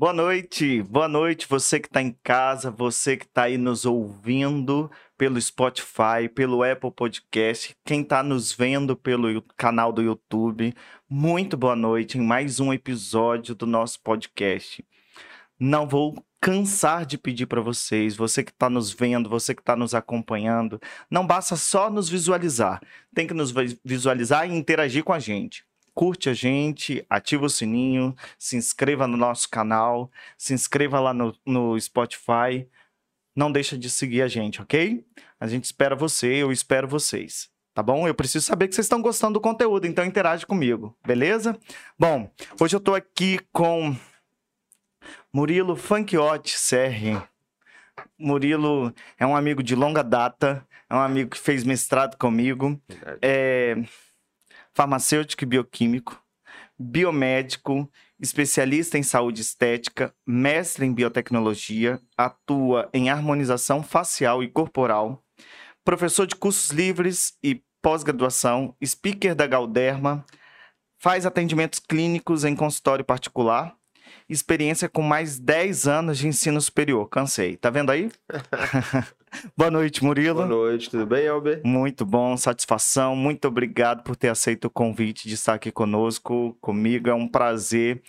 Boa noite, boa noite, você que está em casa, você que está aí nos ouvindo pelo Spotify, pelo Apple Podcast, quem está nos vendo pelo canal do YouTube, muito boa noite em mais um episódio do nosso podcast. Não vou cansar de pedir para vocês, você que está nos vendo, você que está nos acompanhando, não basta só nos visualizar, tem que nos visualizar e interagir com a gente curte a gente, ativa o sininho, se inscreva no nosso canal, se inscreva lá no, no Spotify. Não deixa de seguir a gente, ok? A gente espera você, eu espero vocês. Tá bom? Eu preciso saber que vocês estão gostando do conteúdo, então interage comigo, beleza? Bom, hoje eu estou aqui com Murilo Funkiotti Serri. Murilo é um amigo de longa data, é um amigo que fez mestrado comigo. É, farmacêutico e bioquímico, biomédico, especialista em saúde estética, mestre em biotecnologia, atua em harmonização facial e corporal, professor de cursos livres e pós-graduação, speaker da Galderma, faz atendimentos clínicos em consultório particular, experiência com mais 10 anos de ensino superior. Cansei. Tá vendo aí? Boa noite, Murilo. Boa noite, tudo bem, Albert? Muito bom, satisfação. Muito obrigado por ter aceito o convite de estar aqui conosco, comigo. É um prazer.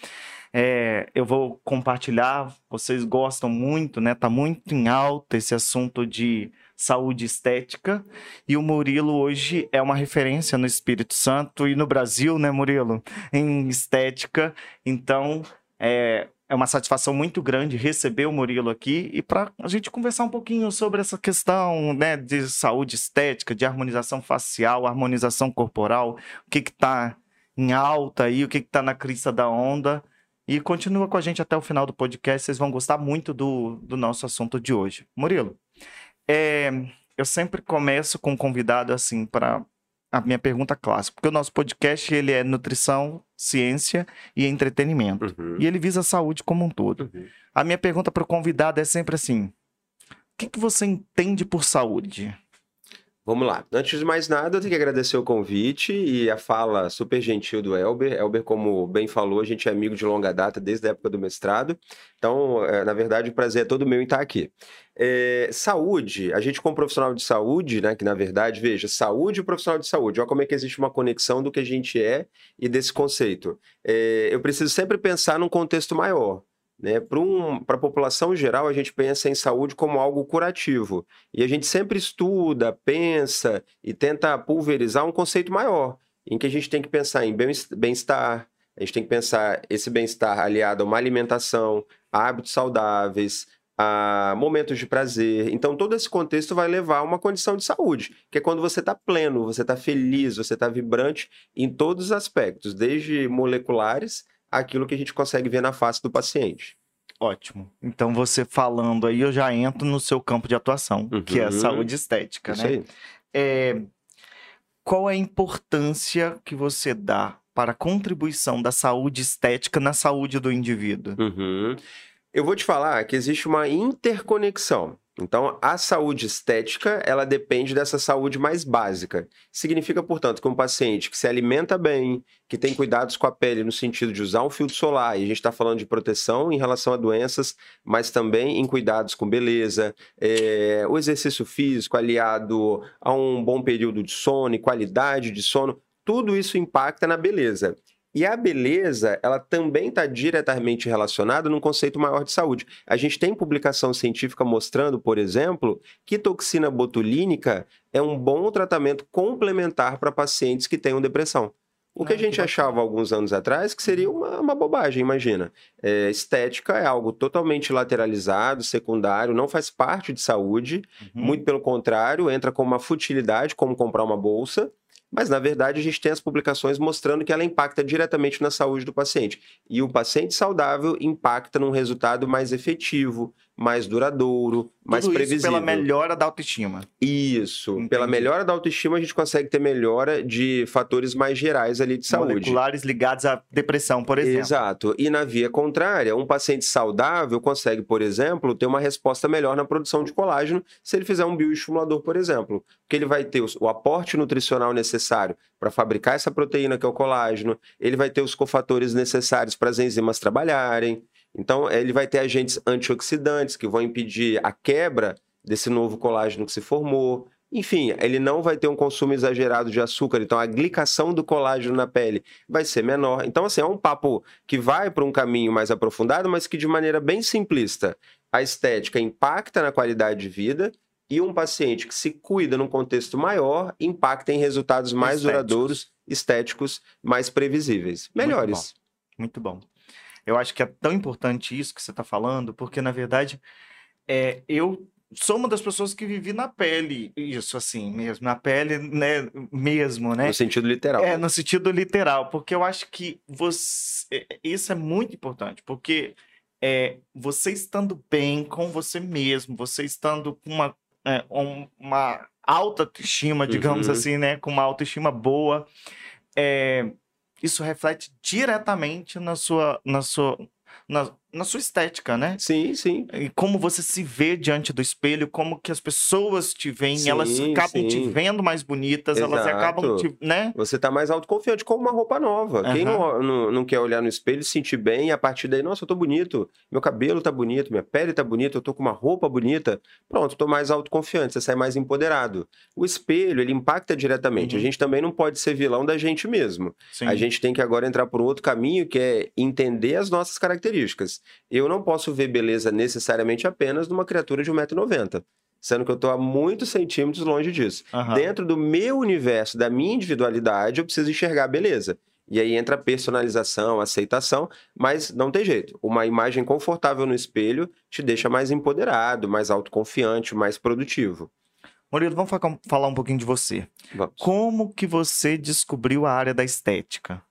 É, eu vou compartilhar, vocês gostam muito, né? Tá muito em alta esse assunto de saúde estética. E o Murilo hoje é uma referência no Espírito Santo e no Brasil, né, Murilo? Em estética. Então, é, é uma satisfação muito grande receber o Murilo aqui e para a gente conversar um pouquinho sobre essa questão né, de saúde estética, de harmonização facial, harmonização corporal, o que está em alta aí, o que está na crista da onda. E continua com a gente até o final do podcast, vocês vão gostar muito do, do nosso assunto de hoje. Murilo, é, eu sempre começo com um convidado assim para a minha pergunta clássica, porque o nosso podcast ele é nutrição, ciência e entretenimento. Uhum. E ele visa a saúde como um todo. Uhum. A minha pergunta para o convidado é sempre assim: o que, que você entende por saúde? Vamos lá. Antes de mais nada, eu tenho que agradecer o convite e a fala super gentil do Elber. Elber, como bem falou, a gente é amigo de longa data desde a época do mestrado. Então, é, na verdade, o prazer é todo meu em estar aqui. É, saúde, a gente como profissional de saúde, né, que na verdade, veja, saúde e profissional de saúde, olha como é que existe uma conexão do que a gente é e desse conceito. É, eu preciso sempre pensar num contexto maior. Né? Para um, a população geral, a gente pensa em saúde como algo curativo. E a gente sempre estuda, pensa e tenta pulverizar um conceito maior, em que a gente tem que pensar em bem-estar, a gente tem que pensar esse bem-estar aliado a uma alimentação, a hábitos saudáveis, a momentos de prazer. Então, todo esse contexto vai levar a uma condição de saúde, que é quando você está pleno, você está feliz, você está vibrante em todos os aspectos, desde moleculares aquilo que a gente consegue ver na face do paciente. Ótimo. Então, você falando aí, eu já entro no seu campo de atuação, uhum. que é a uhum. saúde estética, Isso né? Aí. É, qual é a importância que você dá para a contribuição da saúde estética na saúde do indivíduo? Uhum. Eu vou te falar que existe uma interconexão então, a saúde estética, ela depende dessa saúde mais básica. Significa, portanto, que um paciente que se alimenta bem, que tem cuidados com a pele no sentido de usar um filtro solar, e a gente está falando de proteção em relação a doenças, mas também em cuidados com beleza, é, o exercício físico aliado a um bom período de sono e qualidade de sono, tudo isso impacta na beleza. E a beleza, ela também está diretamente relacionada num conceito maior de saúde. A gente tem publicação científica mostrando, por exemplo, que toxina botulínica é um bom tratamento complementar para pacientes que tenham depressão. O que a gente achava alguns anos atrás que seria uma, uma bobagem, imagina. É, estética é algo totalmente lateralizado, secundário, não faz parte de saúde, uhum. muito pelo contrário, entra com uma futilidade, como comprar uma bolsa. Mas, na verdade, a gente tem as publicações mostrando que ela impacta diretamente na saúde do paciente. E o paciente saudável impacta num resultado mais efetivo, mais duradouro, mais Tudo previsível. Isso pela melhora da autoestima. Isso. Entendi. Pela melhora da autoestima, a gente consegue ter melhora de fatores mais gerais ali de saúde. Moleculares ligados à depressão, por exemplo. Exato. E na via contrária, um paciente saudável consegue, por exemplo, ter uma resposta melhor na produção de colágeno se ele fizer um bioestimulador, por exemplo. Porque ele vai ter o aporte nutricional necessário para fabricar essa proteína que é o colágeno, ele vai ter os cofatores necessários para as enzimas trabalharem, Então, ele vai ter agentes antioxidantes que vão impedir a quebra desse novo colágeno que se formou. Enfim, ele não vai ter um consumo exagerado de açúcar, então a glicação do colágeno na pele vai ser menor. Então, assim, é um papo que vai para um caminho mais aprofundado, mas que de maneira bem simplista. A estética impacta na qualidade de vida e um paciente que se cuida num contexto maior impacta em resultados mais estéticos. duradouros, estéticos, mais previsíveis, melhores. Muito bom. Muito bom. Eu acho que é tão importante isso que você está falando, porque na verdade é, eu sou uma das pessoas que vivi na pele, isso assim mesmo, na pele, né, mesmo, né? No sentido literal. É, no sentido literal, porque eu acho que você, é, isso é muito importante, porque é, você estando bem com você mesmo, você estando com uma, é, uma alta autoestima, digamos uhum. assim, né, com uma autoestima boa, é, isso reflete diretamente na sua, na sua, na, na sua estética, né? Sim, sim. E como você se vê diante do espelho, como que as pessoas te veem, sim, elas acabam sim. te vendo mais bonitas, Exato. elas acabam te, né? Você tá mais autoconfiante com uma roupa nova. Uhum. Quem não, não, não, quer olhar no espelho e se sentir bem e a partir daí, nossa, eu tô bonito, meu cabelo tá bonito, minha pele tá bonita, eu tô com uma roupa bonita. Pronto, tô mais autoconfiante, você sai mais empoderado. O espelho, ele impacta diretamente. Uhum. A gente também não pode ser vilão da gente mesmo. Sim. A gente tem que agora entrar por um outro caminho que é entender as nossas características eu não posso ver beleza necessariamente apenas numa criatura de 1,90m. Sendo que eu estou a muitos centímetros longe disso. Uhum. Dentro do meu universo, da minha individualidade, eu preciso enxergar beleza. E aí entra a personalização, a aceitação, mas não tem jeito. Uma imagem confortável no espelho te deixa mais empoderado, mais autoconfiante, mais produtivo. Murilo, vamos falar um pouquinho de você. Vamos. Como que você descobriu a área da estética?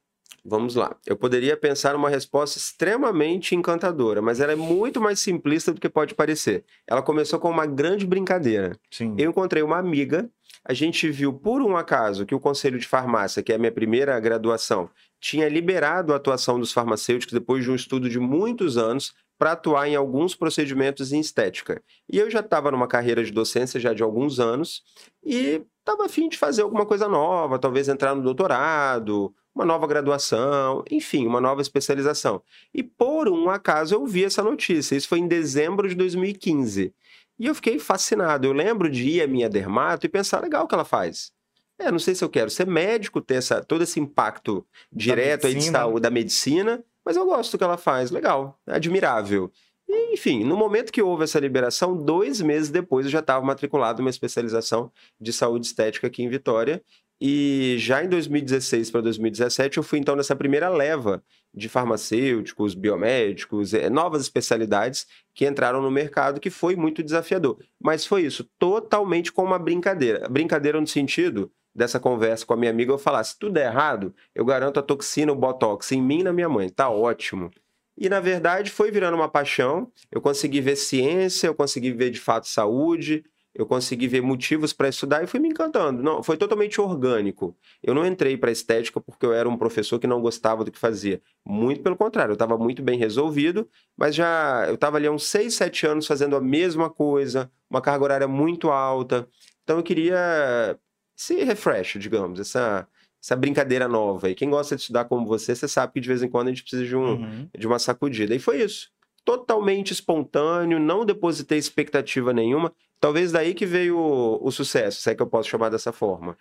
Vamos lá. Eu poderia pensar numa resposta extremamente encantadora, mas ela é muito mais simplista do que pode parecer. Ela começou com uma grande brincadeira. Sim. Eu encontrei uma amiga, a gente viu por um acaso que o Conselho de Farmácia, que é a minha primeira graduação, tinha liberado a atuação dos farmacêuticos depois de um estudo de muitos anos para atuar em alguns procedimentos em estética. E eu já estava numa carreira de docência já de alguns anos e estava afim de fazer alguma coisa nova, talvez entrar no doutorado uma nova graduação, enfim, uma nova especialização. E por um acaso eu vi essa notícia. Isso foi em dezembro de 2015. E eu fiquei fascinado. Eu lembro de ir à minha dermato e pensar, legal o que ela faz. É, não sei se eu quero ser médico, ter essa, todo esse impacto direto aí de saúde, da medicina, mas eu gosto do que ela faz, legal, admirável. E, enfim, no momento que houve essa liberação, dois meses depois eu já estava matriculado em uma especialização de saúde estética aqui em Vitória e já em 2016 para 2017, eu fui então nessa primeira leva de farmacêuticos, biomédicos, é, novas especialidades que entraram no mercado, que foi muito desafiador. Mas foi isso, totalmente com uma brincadeira. Brincadeira no sentido dessa conversa com a minha amiga, eu falar: se tudo é errado, eu garanto a toxina, o botox em mim e na minha mãe, tá ótimo. E na verdade foi virando uma paixão. Eu consegui ver ciência, eu consegui ver de fato saúde, eu consegui ver motivos para estudar e fui me encantando. Não, foi totalmente orgânico. Eu não entrei para estética porque eu era um professor que não gostava do que fazia. Muito pelo contrário, eu estava muito bem resolvido, mas já eu estava ali há uns 6, 7 anos fazendo a mesma coisa, uma carga horária muito alta. Então eu queria se refresh, digamos, essa essa brincadeira nova. E quem gosta de estudar como você, você sabe que de vez em quando a gente precisa de, um, uhum. de uma sacudida. E foi isso. Totalmente espontâneo, não depositei expectativa nenhuma. Talvez daí que veio o, o, sucesso, se é que eu posso chamar dessa forma.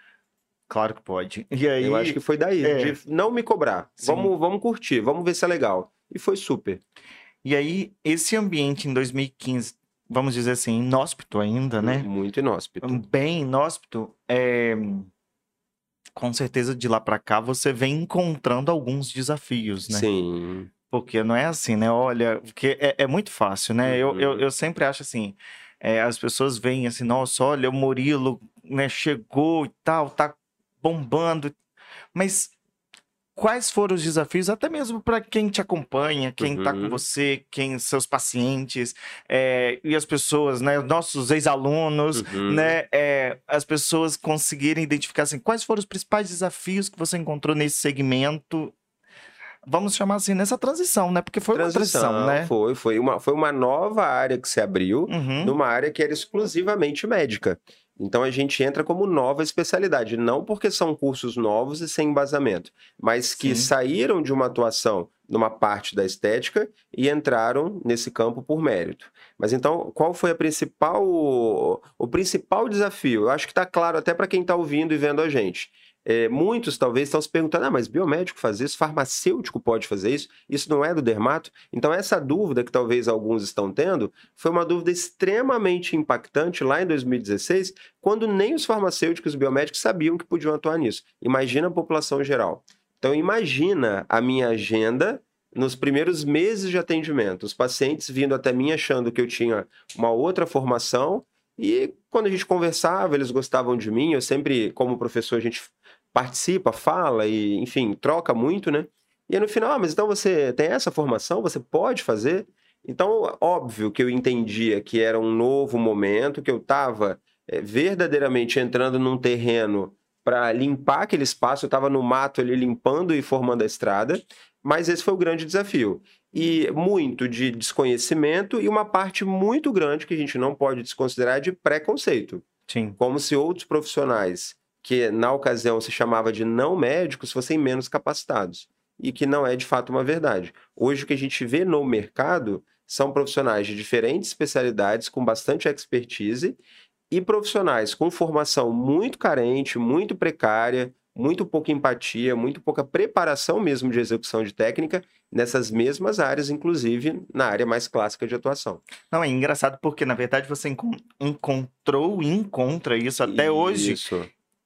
Claro que pode. E aí, eu acho que foi daí, é... de não me cobrar. Vamos, vamos curtir, vamos ver se é legal. E foi super. E aí, esse ambiente em 2015, vamos dizer assim, inóspito ainda, né? Muito inóspito. Bem inóspito. É... Com certeza, de lá para cá, você vem encontrando alguns desafios, né? Sim. Porque não é assim, né? Olha, porque é, é muito fácil, né? Eu, eu, uhum. eu sempre acho assim, é, as pessoas veem assim, nossa, olha, o Murilo né, chegou e tal, tá bombando. Mas quais foram os desafios, até mesmo para quem te acompanha, quem está com uhum. você, quem seus pacientes é, e as pessoas, né, nossos ex-alunos, uhum. né, é, as pessoas conseguirem identificar assim, quais foram os principais desafios que você encontrou nesse segmento vamos chamar assim, nessa transição, né? Porque foi transição, uma transição, né? Foi, foi uma, foi uma nova área que se abriu, uhum. numa área que era exclusivamente médica. Então a gente entra como nova especialidade, não porque são cursos novos e sem embasamento, mas que Sim. saíram de uma atuação numa parte da estética e entraram nesse campo por mérito. Mas então, qual foi a principal, o principal desafio? Eu acho que está claro até para quem está ouvindo e vendo a gente. É, muitos talvez estão se perguntando: ah, mas biomédico faz isso, farmacêutico pode fazer isso, isso não é do dermato? Então, essa dúvida que talvez alguns estão tendo foi uma dúvida extremamente impactante lá em 2016, quando nem os farmacêuticos e biomédicos sabiam que podiam atuar nisso. Imagina a população geral. Então, imagina a minha agenda nos primeiros meses de atendimento, os pacientes vindo até mim achando que eu tinha uma outra formação e quando a gente conversava, eles gostavam de mim. Eu sempre, como professor, a gente participa, fala e, enfim, troca muito, né? E aí no final, ah, mas então você tem essa formação, você pode fazer? Então, óbvio que eu entendia que era um novo momento, que eu estava é, verdadeiramente entrando num terreno para limpar aquele espaço, eu estava no mato ali limpando e formando a estrada, mas esse foi o grande desafio. E muito de desconhecimento e uma parte muito grande que a gente não pode desconsiderar de preconceito. Sim. Como se outros profissionais que na ocasião se chamava de não médicos fossem menos capacitados. E que não é de fato uma verdade. Hoje o que a gente vê no mercado são profissionais de diferentes especialidades com bastante expertise e profissionais com formação muito carente, muito precária, muito pouca empatia, muito pouca preparação mesmo de execução de técnica nessas mesmas áreas, inclusive na área mais clássica de atuação. Não, é engraçado porque, na verdade, você encontrou e encontra isso até isso. hoje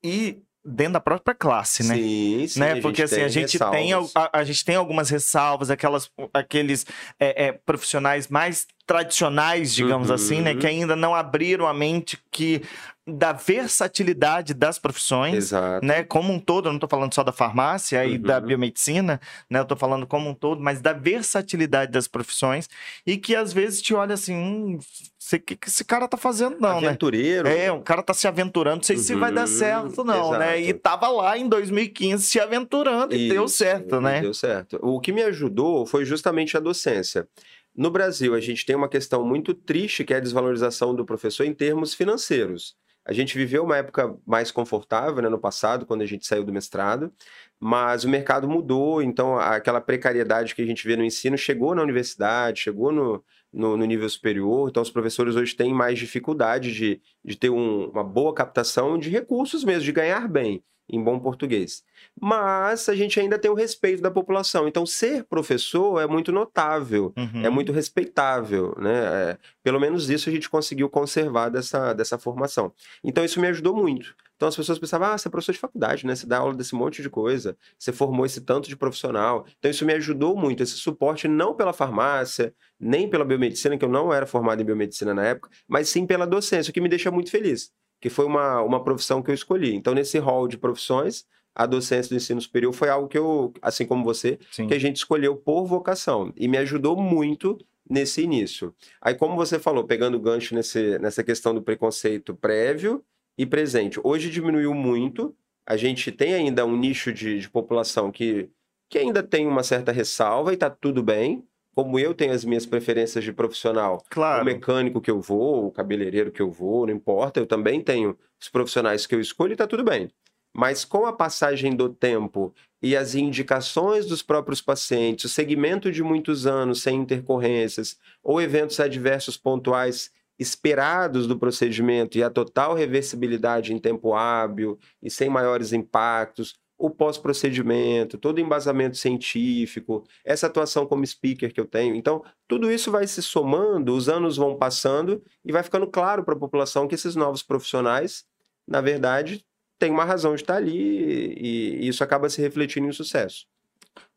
e dentro da própria classe, né? Sim, sim. Né? Porque assim, a gente, tem, a, a, gente tem algumas ressalvas, aquelas, aqueles é, é, profissionais mais tradicionais, digamos uhum. assim, né? Que uhum. ainda não abriram a mente que da versatilidade das profissões, Exato. né? Como um todo, eu não estou falando só da farmácia uhum. e da uhum. biomedicina, né? Eu estou falando como um todo, mas da versatilidade das profissões e que às vezes te olha assim, hum, o que, que esse cara tá fazendo não, né? Aventureiro. né? É, o cara tá se aventurando, não sei uhum. se vai dar uhum. certo não, Exato. né? E tava lá em 2015 se aventurando e Isso, deu certo, né? Deu certo. O que me ajudou foi justamente a docência. No Brasil, a gente tem uma questão muito triste que é a desvalorização do professor em termos financeiros. A gente viveu uma época mais confortável né, no passado, quando a gente saiu do mestrado, mas o mercado mudou, então aquela precariedade que a gente vê no ensino chegou na universidade, chegou no, no, no nível superior, então os professores hoje têm mais dificuldade de, de ter um, uma boa captação de recursos mesmo, de ganhar bem em bom português. Mas a gente ainda tem o respeito da população. Então, ser professor é muito notável, é uhum. é muito respeitável. Né? É, pelo menos isso a gente conseguiu conservar dessa, dessa formação. Então, isso me ajudou muito. Então, as pessoas pensavam, ah, você é professor de faculdade, né? Você dá aula desse monte de coisa, você formou esse tanto de profissional. Então, isso me ajudou muito, esse suporte não pela farmácia, nem pela biomedicina, que eu não era formado em biomedicina na época, mas sim pela docência, o que me deixa muito feliz que foi uma, uma profissão que eu escolhi. Então, nesse hall de profissões, a docência do ensino superior foi algo que eu, assim como você, Sim. que a gente escolheu por vocação e me ajudou muito nesse início. Aí, como você falou, pegando o gancho nesse, nessa questão do preconceito prévio e presente, hoje diminuiu muito. A gente tem ainda um nicho de, de população que, que ainda tem uma certa ressalva e está tudo bem como eu tenho as minhas preferências de profissional, claro. o mecânico que eu vou, o cabeleireiro que eu vou, não importa, eu também tenho os profissionais que eu escolho e tá tudo bem. Mas com a passagem do tempo e as indicações dos próprios pacientes, o segmento de muitos anos sem intercorrências ou eventos adversos pontuais esperados do procedimento e a total reversibilidade em tempo hábil e sem maiores impactos, o pós-procedimento, todo o embasamento científico, essa atuação como speaker que eu tenho. Então, tudo isso vai se somando, os anos vão passando e vai ficando claro para a população que esses novos profissionais, na verdade, têm uma razão de estar ali e, isso acaba se refletindo em sucesso.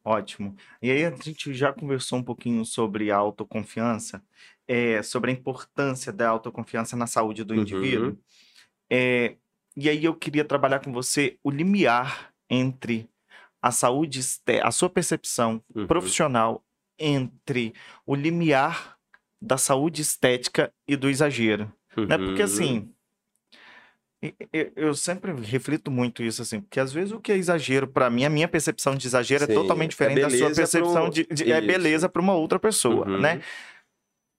Ótimo. E aí a gente já conversou um pouquinho sobre a autoconfiança, é, sobre a importância da autoconfiança na saúde do indivíduo. Uhum. É, e aí eu queria trabalhar com você o limiar entre a saúde, a sua percepção uhum. profissional entre o limiar da saúde estética e do exagero. Uhum. Né? Porque assim, eu sempre reflito muito isso assim, porque às vezes o que é exagero para mim, a minha percepção de exagero é Sim, é totalmente diferente é da sua percepção pro... de, de é beleza para uma outra pessoa, uhum. né?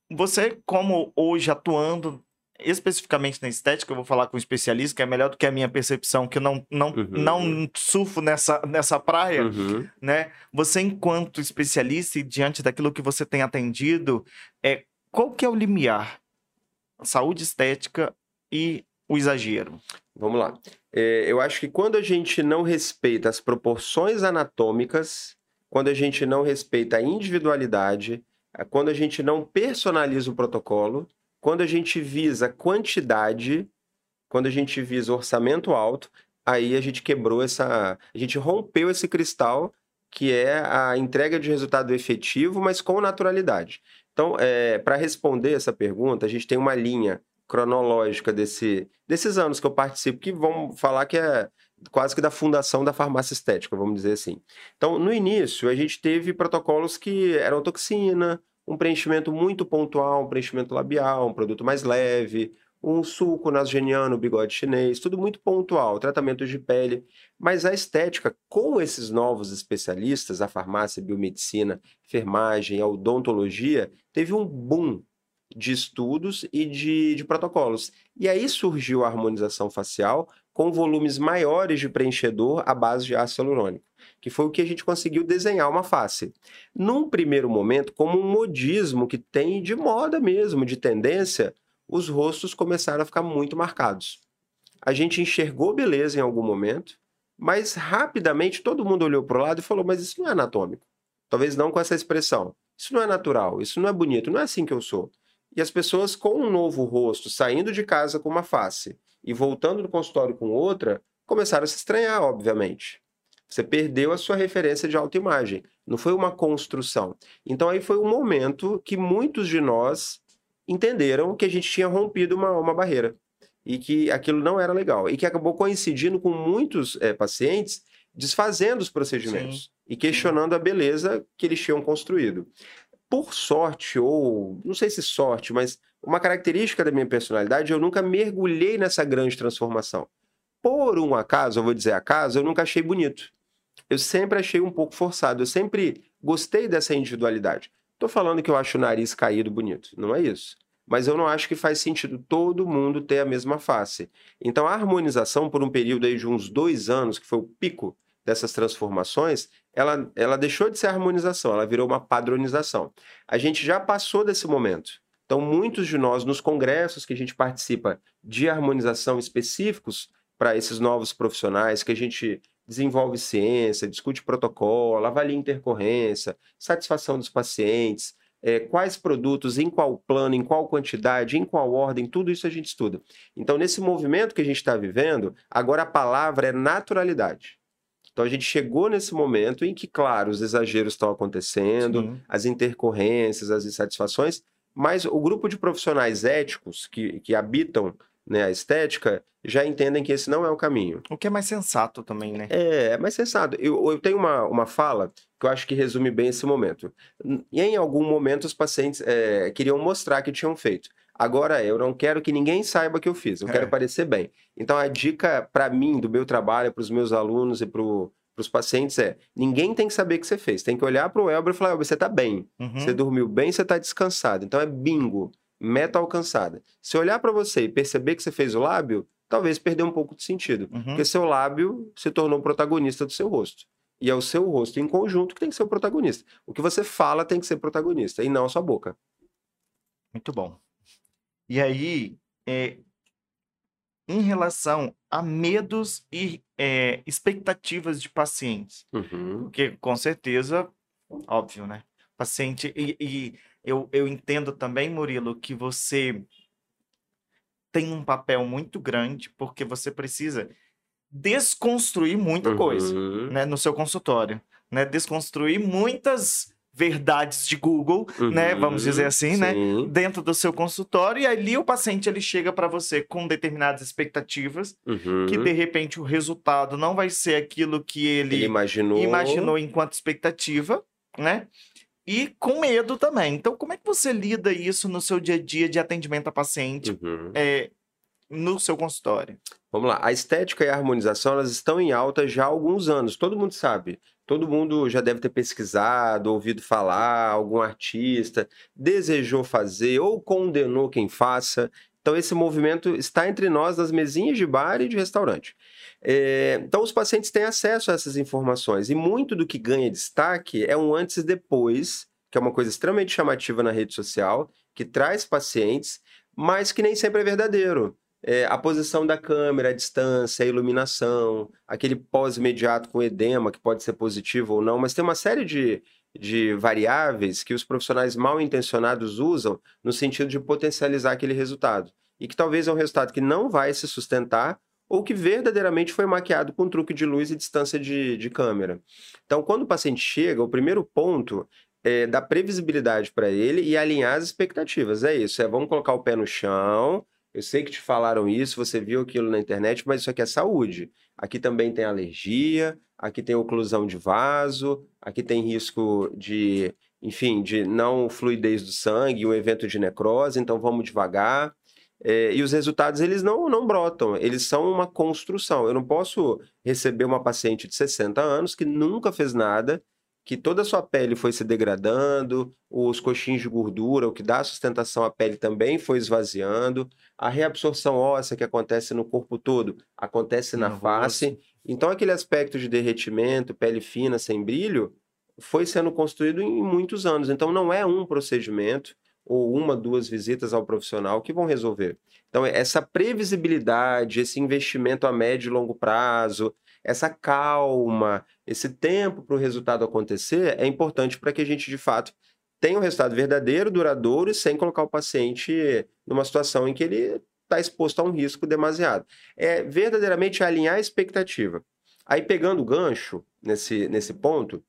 Você como hoje atuando especificamente na estética, eu vou falar com um especialista, que é melhor do que a minha percepção, que eu não, não, uhum. não surfo nessa, nessa praia, uhum. né? Você, enquanto especialista e diante daquilo que você tem atendido, é, qual que é o limiar? Saúde estética e o exagero? Vamos lá. É, eu acho que quando a gente não respeita as proporções anatômicas, quando a gente não respeita a individualidade, é, quando a gente não personaliza o protocolo, quando a gente visa quantidade, quando a gente visa orçamento alto, aí a gente quebrou essa. A gente rompeu esse cristal que é a entrega de resultado efetivo, mas com naturalidade. Então, é, para responder essa pergunta, a gente tem uma linha cronológica desse, desses anos que eu participo, que vão falar que é quase que da fundação da farmácia estética, vamos dizer assim. Então, no início, a gente teve protocolos que eram toxina, um preenchimento muito pontual, um preenchimento labial, um produto mais leve, um suco nasogeniano, bigode chinês, tudo muito pontual, tratamentos de pele. Mas a estética, com esses novos especialistas, a farmácia, biomedicina, enfermagem, a odontologia, teve um boom de estudos e de, de protocolos. E aí surgiu a harmonização facial com volumes maiores de preenchedor à base de ácido hialurônico, que foi o que a gente conseguiu desenhar uma face. Num primeiro momento, como um modismo que tem de moda mesmo, de tendência, os rostos começaram a ficar muito marcados. A gente enxergou beleza em algum momento, mas rapidamente todo mundo olhou para o lado e falou: Mas isso não é anatômico. Talvez não com essa expressão. Isso não é natural, isso não é bonito, não é assim que eu sou. E as pessoas com um novo rosto, saindo de casa com uma face e voltando no consultório com outra, começaram a se estranhar, obviamente. Você perdeu a sua referência de autoimagem. Não foi uma construção. Então aí foi um momento que muitos de nós entenderam que a gente tinha rompido uma, uma barreira e que aquilo não era legal. E que acabou coincidindo com muitos é, pacientes desfazendo os procedimentos Sim. e questionando a beleza que eles tinham construído por sorte, ou não sei se sorte, mas uma característica da minha personalidade, eu nunca mergulhei nessa grande transformação. Por um acaso, eu vou dizer acaso, eu nunca achei bonito. Eu sempre achei um pouco forçado, eu sempre gostei dessa individualidade. Estou falando que eu acho o nariz caído bonito, não é isso. Mas eu não acho que faz sentido todo mundo ter a mesma face. Então a harmonização, por um período aí de uns dois anos, que foi o pico dessas transformações, ela, ela deixou de ser harmonização, ela virou uma padronização. A gente já passou desse momento. Então, muitos de nós, nos congressos que a gente participa de harmonização específicos para esses novos profissionais, que a gente desenvolve ciência, discute protocolo, avalia intercorrência, satisfação dos pacientes, é, quais produtos, em qual plano, em qual quantidade, em qual ordem, tudo isso a gente estuda. Então, nesse movimento que a gente está vivendo, agora a palavra é naturalidade. Então a gente chegou nesse momento em que, claro, os exageros estão acontecendo, Sim. as intercorrências, as insatisfações, mas o grupo de profissionais éticos que, que habitam né, a estética já entendem que esse não é o caminho. O que é mais sensato também, né? É, é mais sensato. Eu, eu tenho uma, uma fala que eu acho que resume bem esse momento. E em algum momento os pacientes é, queriam mostrar que tinham feito. Agora, eu não quero que ninguém saiba que eu fiz, eu é. quero parecer bem. Então, a dica para mim, do meu trabalho, para os meus alunos e para os pacientes é: ninguém tem que saber que você fez. Tem que olhar para o Elber e falar: Elber, você está bem. Uhum. Você dormiu bem, você está descansado. Então, é bingo, meta alcançada. Se olhar para você e perceber que você fez o lábio, talvez perder um pouco de sentido. Uhum. Porque seu lábio se tornou protagonista do seu rosto. E é o seu rosto em conjunto que tem que ser o protagonista. O que você fala tem que ser protagonista e não a sua boca. Muito bom. E aí, é, em relação a medos e é, expectativas de pacientes, uhum. porque com certeza, óbvio, né? Paciente, e, e eu, eu entendo também, Murilo, que você tem um papel muito grande, porque você precisa desconstruir muita coisa uhum. né, no seu consultório. Né? Desconstruir muitas verdades de Google, uhum, né, vamos dizer assim, né, sim. né, dentro do seu consultório e ali o paciente ele chega para você com determinadas expectativas uhum. que de repente o resultado não vai ser aquilo que ele, ele imaginou. imaginou enquanto expectativa, né? E com medo também. Então, como é que você lida isso no seu dia a dia de atendimento a paciente uhum. é, no seu consultório? Vamos lá. A estética e a harmonização elas estão em alta já há alguns anos. Todo mundo sabe. Todo mundo já deve ter pesquisado, ouvido falar, algum artista desejou fazer ou condenou quem faça. Então, esse movimento está entre nós nas mesinhas de bar e de restaurante. É, então, os pacientes têm acesso a essas informações e muito do que ganha destaque é um antes e depois, que é uma coisa extremamente chamativa na rede social, que traz pacientes, mas que nem sempre é verdadeiro. É, a posição da câmera, a distância, a iluminação, aquele pós-imediato com edema, que pode ser positivo ou não, mas tem uma série de, de variáveis que os profissionais mal intencionados usam no sentido de potencializar aquele resultado. E que talvez é um resultado que não vai se sustentar ou que verdadeiramente foi maquiado com truque de luz e distância de, de câmera. Então, quando o paciente chega, o primeiro ponto é dar previsibilidade para ele e alinhar as expectativas. É isso, é vamos colocar o pé no chão. Eu sei que te falaram isso, você viu aquilo na internet, mas isso aqui é saúde. Aqui também tem alergia, aqui tem oclusão de vaso, aqui tem risco de, enfim, de não fluidez do sangue, um evento de necrose, então vamos devagar. É, e os resultados, eles não, não brotam, eles são uma construção. Eu não posso receber uma paciente de 60 anos que nunca fez nada, que toda a sua pele foi se degradando, os coxins de gordura, o que dá sustentação à pele também foi esvaziando, a reabsorção óssea que acontece no corpo todo acontece na face. Então, aquele aspecto de derretimento, pele fina, sem brilho, foi sendo construído em muitos anos. Então, não é um procedimento ou uma, duas visitas ao profissional que vão resolver. Então, essa previsibilidade, esse investimento a médio e longo prazo, essa calma, esse tempo para o resultado acontecer é importante para que a gente, de fato, tenha um resultado verdadeiro, duradouro e sem colocar o paciente numa situação em que ele está exposto a um risco demasiado. É verdadeiramente alinhar a expectativa. Aí, pegando o gancho nesse, nesse ponto,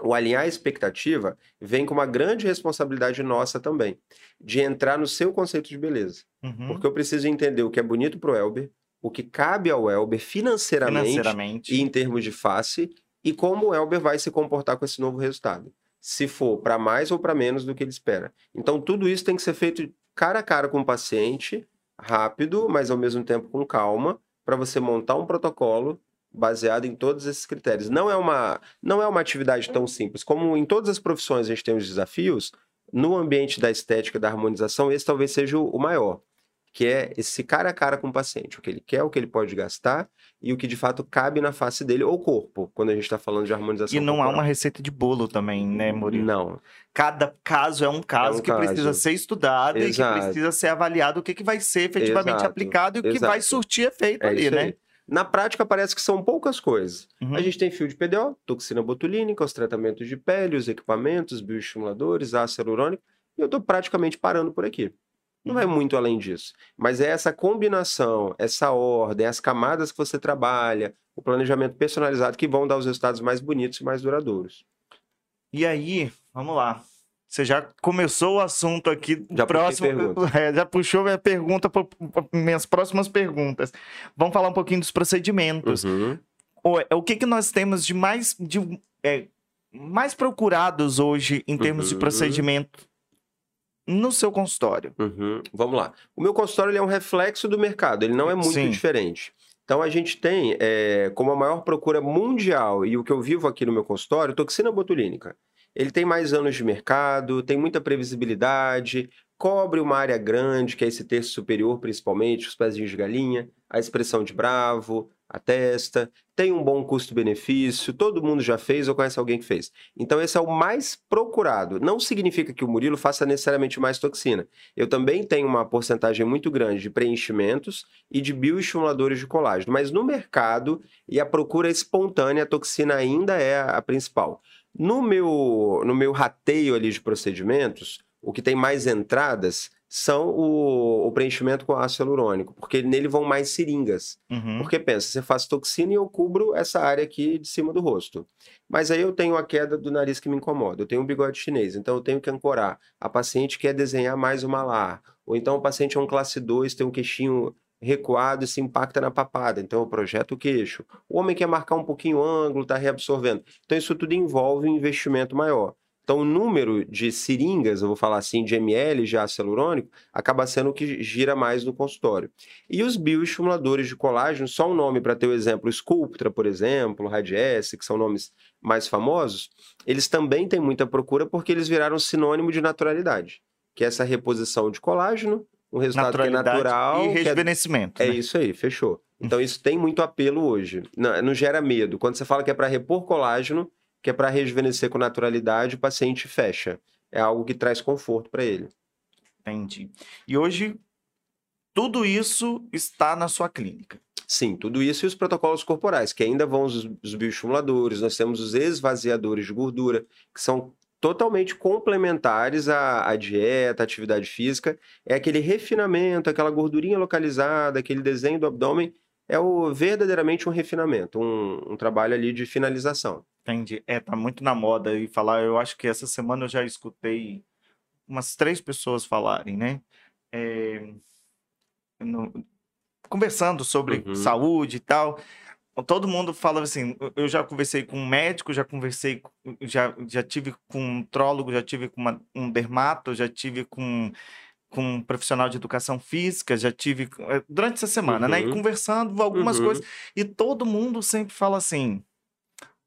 o alinhar a expectativa vem com uma grande responsabilidade nossa também, de entrar no seu conceito de beleza. Uhum. Porque eu preciso entender o que é bonito para o Elber, o que cabe ao Elber financeiramente, financeiramente, e em termos de face, e como o Elber vai se comportar com esse novo resultado. Se for para mais ou para menos do que ele espera. Então, tudo isso tem que ser feito cara a cara com o paciente, rápido, mas ao mesmo tempo com calma, para você montar um protocolo baseado em todos esses critérios. Não é uma não é uma atividade tão simples como em todas as profissões a gente tem os desafios. No ambiente da estética, da harmonização, esse talvez seja o maior, que é esse cara a cara com o paciente, o que ele quer, o que ele pode gastar e o que de fato cabe na face dele ou corpo, quando a gente está falando de harmonização. E não corporal. há uma receita de bolo também, né, Murilo? Não. Cada caso é um caso é um que caso. precisa ser estudado Exato. e que precisa ser avaliado o que, que vai ser efetivamente Exato. aplicado e o que Exato. vai surtir efeito é ali, né? Aí. Na prática, parece que são poucas coisas. Uhum. A gente tem fio de PDO, toxina botulínica, os tratamentos de pele, os equipamentos, bioestimuladores, ácido hialurônico, e eu estou praticamente parando por aqui. Não é uhum. muito além disso. Mas é essa combinação, essa ordem, as camadas que você trabalha, o planejamento personalizado que vão dar os resultados mais bonitos e mais duradouros. E aí, vamos lá. Você já começou o assunto aqui. Já próximo, é, já puxou minha pergunta para minhas próximas perguntas. Vamos falar um pouquinho dos procedimentos. Uhum. O, é, o que, que nós temos de mais, de, é, mais procurados hoje em termos uhum. de procedimento no seu consultório? Uhum. Vamos lá. O meu consultório é um reflexo do mercado, ele não é muito Sim. diferente. Então a gente tem é, como a maior procura mundial e o que eu vivo aqui no meu consultório, toxina botulínica. Ele tem mais anos de mercado, tem muita previsibilidade, cobre uma área grande, que é esse terço superior, principalmente, os pezinhos de galinha, a expressão de bravo, a testa, tem um bom custo-benefício, todo mundo já fez ou conhece alguém que fez. Então, esse é o mais procurado. Não significa que o Murilo faça necessariamente mais toxina. Eu também tenho uma porcentagem muito grande de preenchimentos e de bioestimuladores de colágeno, mas no mercado e a procura espontânea, a toxina ainda é a principal. No meu, no meu rateio ali de procedimentos, o que tem mais entradas são o, o preenchimento com ácido hialurônico, porque nele vão mais seringas. Uhum. Porque pensa, você faz toxina e eu cubro essa área aqui de cima do rosto. Mas aí eu tenho a queda do nariz que me incomoda, eu tenho um bigode chinês, então eu tenho que ancorar. A paciente quer desenhar mais o malar, ou então o paciente é um classe 2, tem um queixinho recuado e se impacta na papada, então eu projeto o queixo. O homem quer marcar um pouquinho o ângulo, está reabsorvendo. Então isso tudo envolve um investimento maior. Então, o número de seringas, eu vou falar assim, de ml de ácido hialurônico, acaba sendo o que gira mais no consultório. E os bioestimuladores de colágeno, só um nome para ter o exemplo, Sculptra, por exemplo, Radiesse, que são nomes mais famosos, eles também têm muita procura porque eles viraram sinônimo de naturalidade, que é essa reposição de colágeno, um resultado que é natural. E é- rejuvenescimento. É né? isso aí, fechou. Então isso tem muito apelo hoje. Não, não gera medo. Quando você fala que é para repor colágeno, que é para rejuvenescer com naturalidade, o paciente fecha. É algo que traz conforto para ele. Entendi. E hoje, tudo isso está na sua clínica. Sim, tudo isso e os protocolos corporais, que ainda vão os, os bioestimuladores, nós temos os esvaziadores de gordura, que são totalmente complementares à, à dieta, à atividade física. É aquele refinamento, aquela gordurinha localizada, aquele desenho do abdômen, é o, verdadeiramente um refinamento, um, um trabalho ali de finalização. Entendi. É, tá muito na moda e falar. Eu acho que essa semana eu já escutei umas três pessoas falarem, né? É, no- conversando sobre Uhum. saúde e tal. Todo mundo fala assim. eu- já conversei com um médico, já conversei, já, já tive com um trólogo, já tive com uma- um dermato, já tive com, com um profissional de educação física, já tive é, durante essa semana, né? E Uhum. conversando algumas Uhum. coisas. E todo mundo sempre fala assim.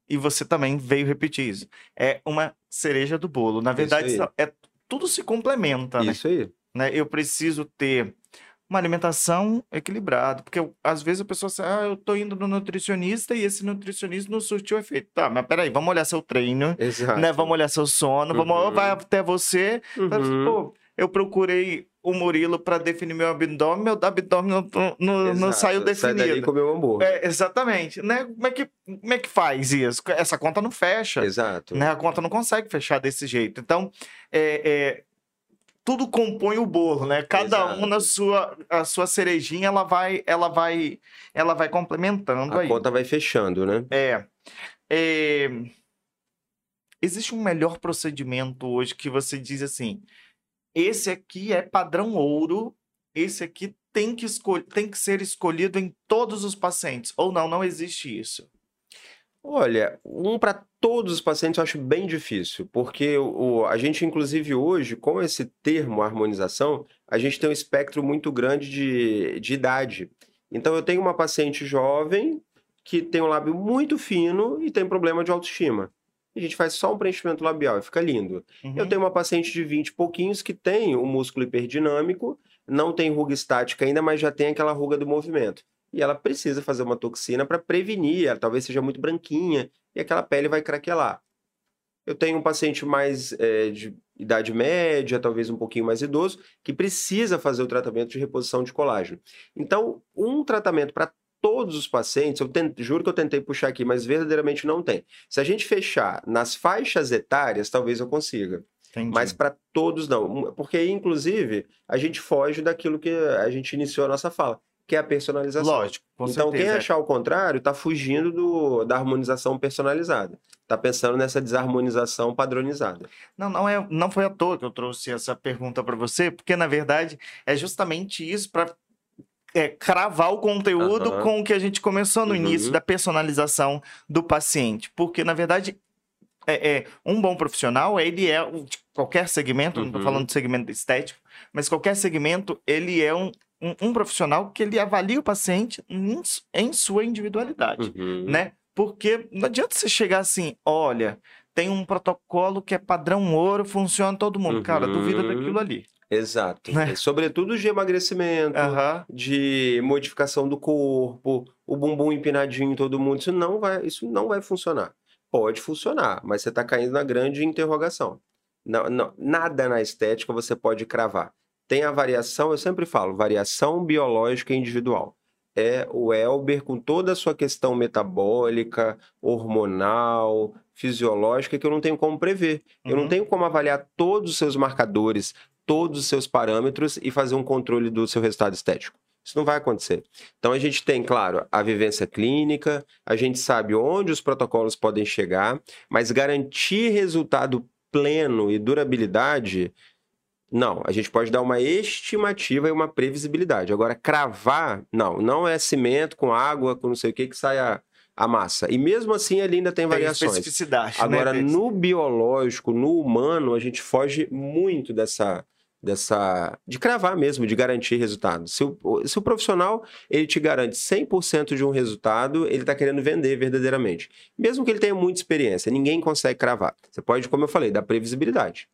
E você também veio repetir isso. É uma cereja do bolo. Na Isso verdade, é, tudo se complementa, né? Isso aí. né? Eu preciso ter uma alimentação equilibrada. Porque eu- às vezes a pessoa fala, ah, eu tô indo no nutricionista e esse nutricionista não surtiu efeito. Tá, mas peraí, vamos olhar seu treino, Exato. né? Vamos olhar seu sono, vamos, Uhum. vai até você. Uhum. Pô, eu procurei o Murilo para definir meu abdômen, meu abdômen não, não, não Exato. saiu Sai dali definido. comer um hambúrguer. É, exatamente, né? Como é, que, como é que faz isso? Essa conta não fecha, Exato. né? A conta não consegue fechar desse jeito. Então, é, é, tudo compõe o bolo, né? Cada um na Exato. sua, a sua cerejinha, ela vai, ela vai, ela vai complementando A aí. conta vai fechando, né? É, é, existe um melhor procedimento hoje que você diz assim: esse aqui é padrão ouro, esse aqui tem que, tem que ser escolhido em todos os pacientes. Ou não, não existe isso. Olha, um para todos os pacientes eu acho bem difícil, porque o, a gente, inclusive hoje, com esse termo harmonização, a gente tem um espectro muito grande de, de idade. Então, eu tenho uma paciente jovem que tem um lábio muito fino e tem problema de autoestima. A gente faz só um preenchimento labial e fica lindo. Eu Uhum. tenho uma paciente de 20 e pouquinhos que tem o músculo hiperdinâmico, não tem ruga estática ainda, mas já tem aquela ruga do movimento. E ela precisa fazer uma toxina para prevenir, ela talvez seja muito branquinha e aquela pele vai craquelar. Eu tenho um paciente mais eh, de idade média, talvez um pouquinho mais idoso, que precisa fazer o tratamento de reposição de colágeno. Então, um tratamento para todos os pacientes, eu juro que eu tentei puxar aqui, mas verdadeiramente não tem. Se a gente fechar nas faixas etárias, talvez eu consiga. Entendi. Mas para todos não. Porque inclusive, a gente foge daquilo que a gente iniciou a nossa fala, que é a personalização. Lógico, então, quem certeza. é. achar o contrário está fugindo do, da harmonização personalizada. Está pensando nessa desarmonização padronizada. Não, não, é, não foi à toa que eu trouxe essa pergunta para você, porque na verdade é justamente isso para cravar o conteúdo Aham. com o que a gente começou no Uhum. início da personalização do paciente. Porque, na verdade, é, é, um bom profissional, ele é de qualquer segmento, não estou Uhum. falando de segmento estético, mas qualquer segmento, ele é um, um, um profissional que ele avalia o paciente em, em sua individualidade Uhum. né? Porque não adianta você chegar assim, olha, tem um protocolo que é padrão ouro, funciona todo mundo. Cara, duvida Uhum. daquilo ali. Exato. Né? Sobretudo de emagrecimento, de modificação do corpo, o bumbum empinadinho em todo mundo. Isso não vai, isso não vai funcionar. Pode funcionar, mas você está caindo na grande interrogação. Não, não- nada na estética você pode cravar. Tem a variação, eu sempre falo, variação biológica individual. É o Elber com toda a sua questão metabólica, hormonal, fisiológica, que eu não tenho como prever. Eu não Uhum. tenho como avaliar todos os seus marcadores, todos os seus parâmetros e fazer um controle do seu resultado estético. Isso não vai acontecer. Então a gente tem, claro, a vivência clínica, a gente sabe onde os protocolos podem chegar, mas garantir resultado pleno e durabilidade, não. A gente pode dar uma estimativa e uma previsibilidade. Agora, cravar, não. Não é cimento com água, com não sei o que, que sai a, a massa. E mesmo assim, ele ainda tem Tem variações. especificidade, Agora, né? no biológico, no humano, a gente foge muito dessa, dessa, de cravar mesmo, de garantir resultado. Se o, se o profissional ele te garante 100% de um resultado, ele está querendo vender verdadeiramente. Mesmo que ele tenha muita experiência, ninguém consegue cravar. Você pode, como eu falei, dar previsibilidade.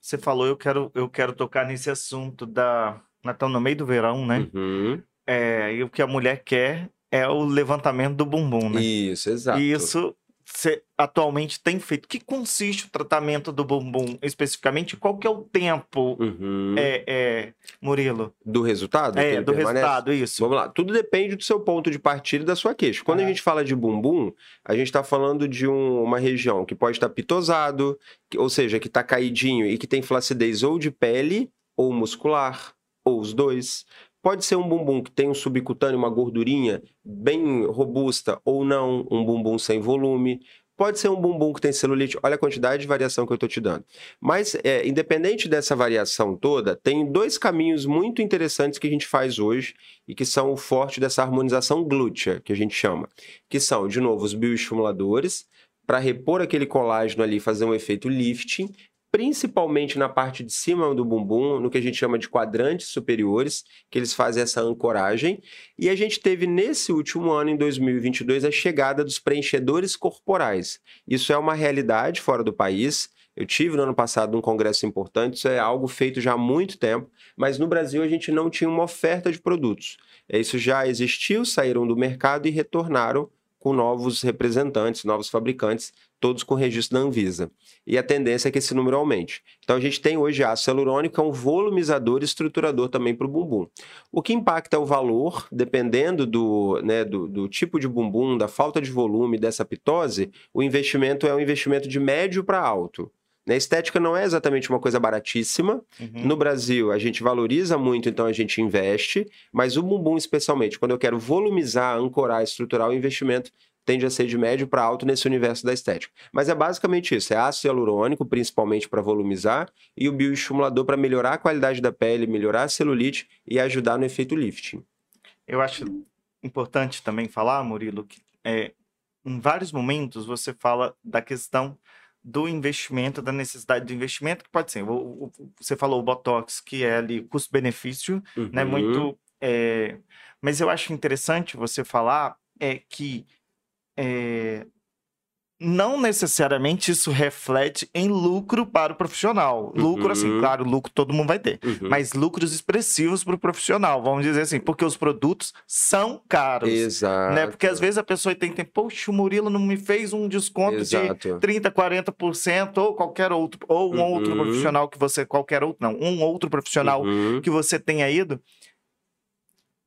você falou, eu quero, eu quero tocar nesse assunto da. Nós estamos no meio do verão, né? Uhum. É, e o que a mulher quer é o levantamento do bumbum, né? Isso, exato. E isso você atualmente tem feito. Que consiste o tratamento do bumbum especificamente? Qual que é o tempo, Uhum. é, é, Murilo? Do resultado? É, do permanece? resultado, isso. Vamos lá, tudo depende do seu ponto de partida e da sua queixa. Quando a Ah. gente fala de bumbum, a gente está falando de um- uma região que pode estar pitosado, que- ou seja, que está caidinho e que tem flacidez ou de pele ou muscular, ou os dois. Pode ser um bumbum que tem um subcutâneo, uma gordurinha bem robusta, ou não, um bumbum sem volume. Pode ser um bumbum que tem celulite. Olha a quantidade de variação que eu estou te dando. Mas, é, independente dessa variação toda, tem dois caminhos muito interessantes que a gente faz hoje e que são o forte dessa harmonização glútea, que a gente chama. Que são, de novo, os bioestimuladores, para repor aquele colágeno ali fazer um efeito lifting, principalmente na parte de cima do bumbum, no que a gente chama de quadrantes superiores, que eles fazem essa ancoragem. E a gente teve nesse último ano, em 2022, a chegada dos preenchedores corporais. Isso é uma realidade fora do país. Eu tive no ano passado um congresso importante, isso é algo feito já há muito tempo, mas no Brasil a gente não tinha uma oferta de produtos. É, Isso já existiu, saíram do mercado e retornaram com novos representantes, novos fabricantes, todos com registro da Anvisa. E a tendência é que esse número aumente. Então a gente tem hoje ácido hialurônico, que é um volumizador e estruturador também para o bumbum. O que impacta o valor, dependendo do, né, do, do tipo de bumbum, da falta de volume, dessa pitose, o investimento é um investimento de médio para alto. Né, estética não é exatamente uma coisa baratíssima. Uhum. No Brasil, a gente valoriza muito, então a gente investe, mas o bumbum, especialmente, quando eu quero volumizar, ancorar, estruturar o investimento, tende a ser de médio para alto nesse universo da estética. Mas é basicamente isso: é ácido hialurônico, principalmente para volumizar, e o bioestimulador para melhorar a qualidade da pele, melhorar a celulite e ajudar no efeito lifting. Eu acho importante também falar, Murilo, que é, em vários momentos você fala da questão do investimento, da necessidade do investimento, que pode ser, você falou o Botox, que é ali custo-benefício, né, Uhum. muito, é, mas eu acho interessante você falar é que é, não necessariamente isso reflete em lucro para o profissional. Lucro, assim, Uhum. claro, lucro todo mundo vai ter Uhum. mas lucros expressivos para o profissional, vamos dizer assim, porque os produtos são caros. Exato. Né? Porque às vezes a pessoa tem, tem, poxa, o Murilo não me fez um desconto de Exato. 30, 40%, ou qualquer outro, ou um outro Uhum. profissional que você, qualquer outro, não, um outro profissional Uhum. que você tenha ido.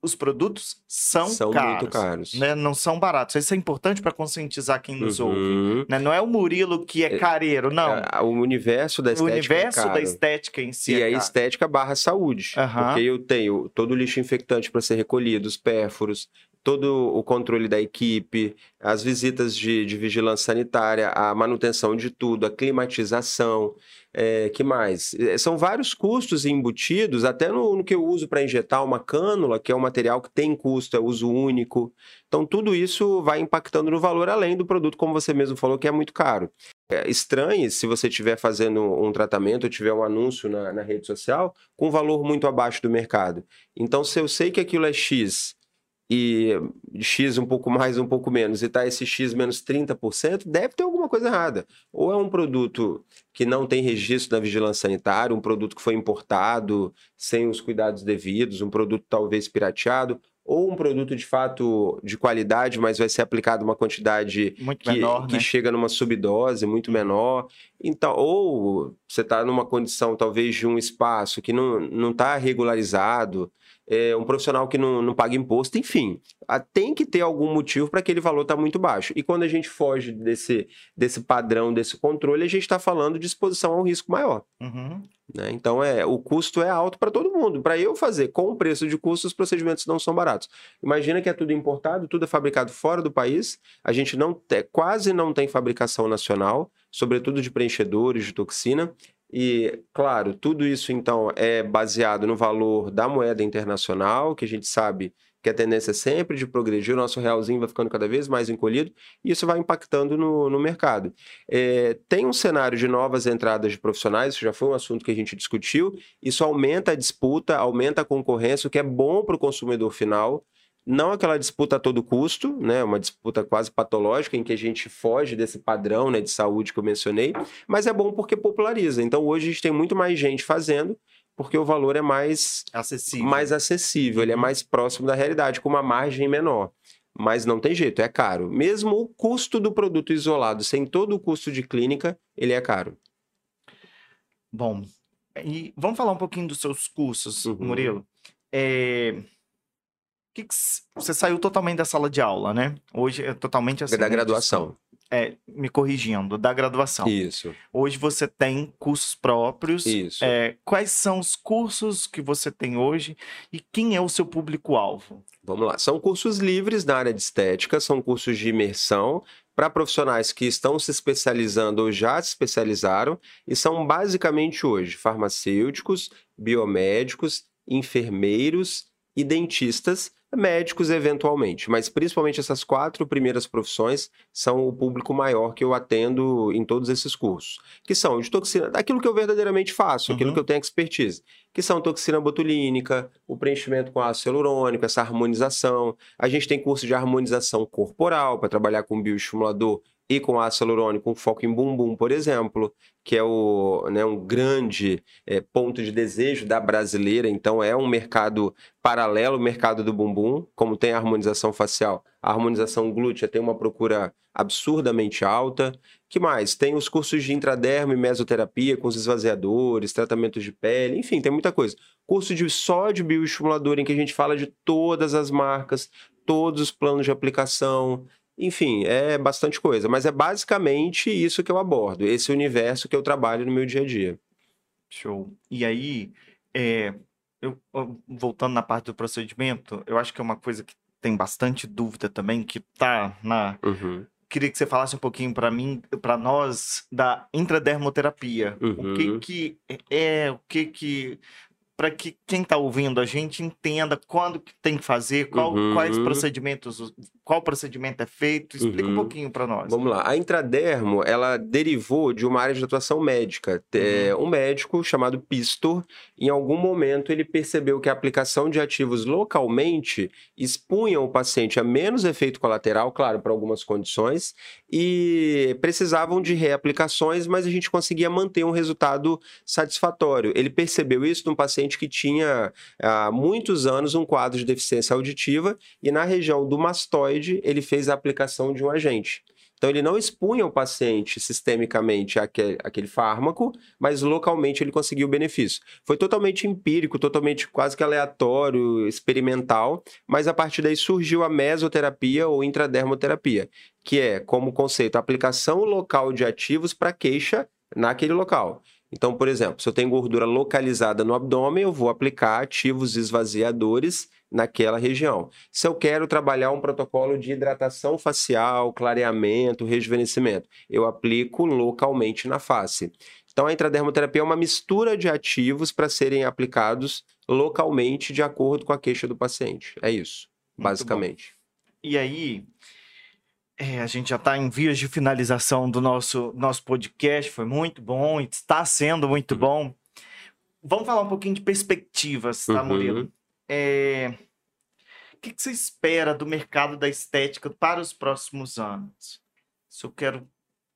Os produtos são, São caros, muito caros. Né? Não são baratos. Isso é importante para conscientizar quem nos ouve. Uhum. Né? Não é o Murilo que é É, careiro, não. É, O universo da o estética é universo da caro. estética em si E é a estética barra saúde. Aham. Porque eu tenho todo o lixo infectante para ser recolhido, os pérfuros, todo o controle da equipe, as visitas de, de vigilância sanitária, a manutenção de tudo, a climatização, é, que mais? É, São vários custos embutidos, até no, no que eu uso para injetar uma cânula, que é um material que tem custo, é uso único. Então, tudo isso vai impactando no valor, além do produto, como você mesmo falou, que é muito caro. É, estranhe se você estiver fazendo um tratamento ou tiver um anúncio na, na rede social com valor muito abaixo do mercado. Então, se eu sei que aquilo é X e X um pouco mais, um pouco menos, e tá esse X menos 30%, deve ter alguma coisa errada. Ou é um produto que não tem registro da vigilância sanitária, um produto que foi importado sem os cuidados devidos, um produto talvez pirateado, ou um produto de fato de qualidade, mas vai ser aplicado uma quantidade Muito que, menor, que né? chega numa subdose muito menor. Então, ou você está numa condição, talvez, de um espaço que não está regularizado, é, um profissional que não, não paga imposto, enfim. ah, Tem que ter algum motivo para aquele valor estar muito baixo. E quando a gente foge desse, desse padrão, desse controle, a gente está falando de exposição a um risco maior. Uhum. né? Então, é, o custo é alto para todo mundo. Para eu fazer com o preço de custo, os procedimentos não são baratos. Imagina que é tudo importado, tudo é fabricado fora do país. A gente não te- quase não tem fabricação nacional, sobretudo de preenchedores, de toxina. E, claro, tudo isso então é baseado no valor da moeda internacional, que a gente sabe que a tendência é sempre de progredir, o nosso realzinho vai ficando cada vez mais encolhido, e isso vai impactando no, no mercado. É, tem um cenário de novas entradas de profissionais, isso já foi um assunto que a gente discutiu, isso aumenta a disputa, aumenta a concorrência, o que é bom para o consumidor final. Não aquela disputa a todo custo, né, uma disputa quase patológica em que a gente foge desse padrão, né, de saúde que eu mencionei, mas é bom porque populariza. Então hoje a gente tem muito mais gente fazendo porque o valor é mais acessível, mais acessível ele é mais próximo da realidade, com uma margem menor. Mas não tem jeito, é caro. Mesmo o custo do produto isolado, sem todo o custo de clínica, ele é caro. Bom, e vamos falar um pouquinho dos seus cursos, uhum. Murilo. É... Que que você saiu totalmente da sala de aula, né? Hoje é totalmente assim. Da graduação. É, me corrigindo, da graduação. Isso. Hoje você tem cursos próprios. Isso. É, quais são os cursos que você tem hoje e quem é o seu público-alvo? Vamos lá. São cursos livres na área de estética, são cursos de imersão para profissionais que estão se especializando ou já se especializaram e são basicamente hoje farmacêuticos, biomédicos, enfermeiros e dentistas médicos eventualmente, mas principalmente essas quatro primeiras profissões são o público maior que eu atendo em todos esses cursos, que são de toxina, aquilo que eu verdadeiramente faço, uhum. aquilo que eu tenho expertise, que são toxina botulínica, o preenchimento com ácido hialurônico, essa harmonização. A gente tem curso de harmonização corporal para trabalhar com bioestimulador e com ácido hialurônico, com foco em bumbum, por exemplo, que é o, né, um grande é, ponto de desejo da brasileira. Então, é um mercado paralelo ao mercado do bumbum, como tem a harmonização facial. A harmonização glútea tem uma procura absurdamente alta. que mais? Tem os cursos de intradermo e mesoterapia com os esvaziadores, tratamentos de pele, enfim, tem muita coisa. Curso de só de bioestimulador, em que a gente fala de todas as marcas, todos os planos de aplicação, enfim, é bastante coisa, mas é basicamente isso que eu abordo, esse universo que eu trabalho no meu dia a dia. Show. E aí, é, eu, voltando na parte do procedimento, eu acho que é uma coisa que tem bastante dúvida também, que tá na. Uhum. Queria que você falasse um pouquinho para mim, para nós, da intradermoterapia. Uhum. O que uhum. que é, o que que para que quem está ouvindo a gente entenda quando que tem que fazer, qual, uhum. quais procedimentos, qual procedimento é feito. Explica uhum. um pouquinho para nós. Vamos lá. A intradermo, ela derivou de uma área de atuação médica. É, um médico chamado Pistor, em algum momento ele percebeu que a aplicação de ativos localmente expunha o paciente a menos efeito colateral, claro, para algumas condições, e precisavam de reaplicações, mas a gente conseguia manter um resultado satisfatório. Ele percebeu isso num paciente paciente que tinha há muitos anos um quadro de deficiência auditiva e na região do ele fez a aplicação de um agente. Então, ele não expunha o paciente sistemicamente àquele, àquele fármaco, mas localmente ele conseguiu o benefício. Foi totalmente empírico, totalmente quase que aleatório, experimental, mas a partir daí surgiu a mesoterapia ou intradermoterapia, que é, como conceito, a aplicação local de ativos para queixa naquele local. Então, por exemplo, se eu tenho gordura localizada no abdômen, eu vou aplicar ativos esvaziadores naquela região. Se eu quero trabalhar um protocolo de hidratação facial, clareamento, rejuvenescimento, eu aplico localmente na face. Então, a intradermoterapia é uma mistura de ativos para serem aplicados localmente de acordo com a queixa do paciente. É isso, basicamente. E aí, é, a gente já está em vias de finalização do nosso, nosso podcast, foi muito bom, está sendo muito uhum. bom. Vamos falar um pouquinho de perspectivas, tá, uhum. Murilo? É... O que, que você espera do mercado da estética para os próximos anos? Se eu quero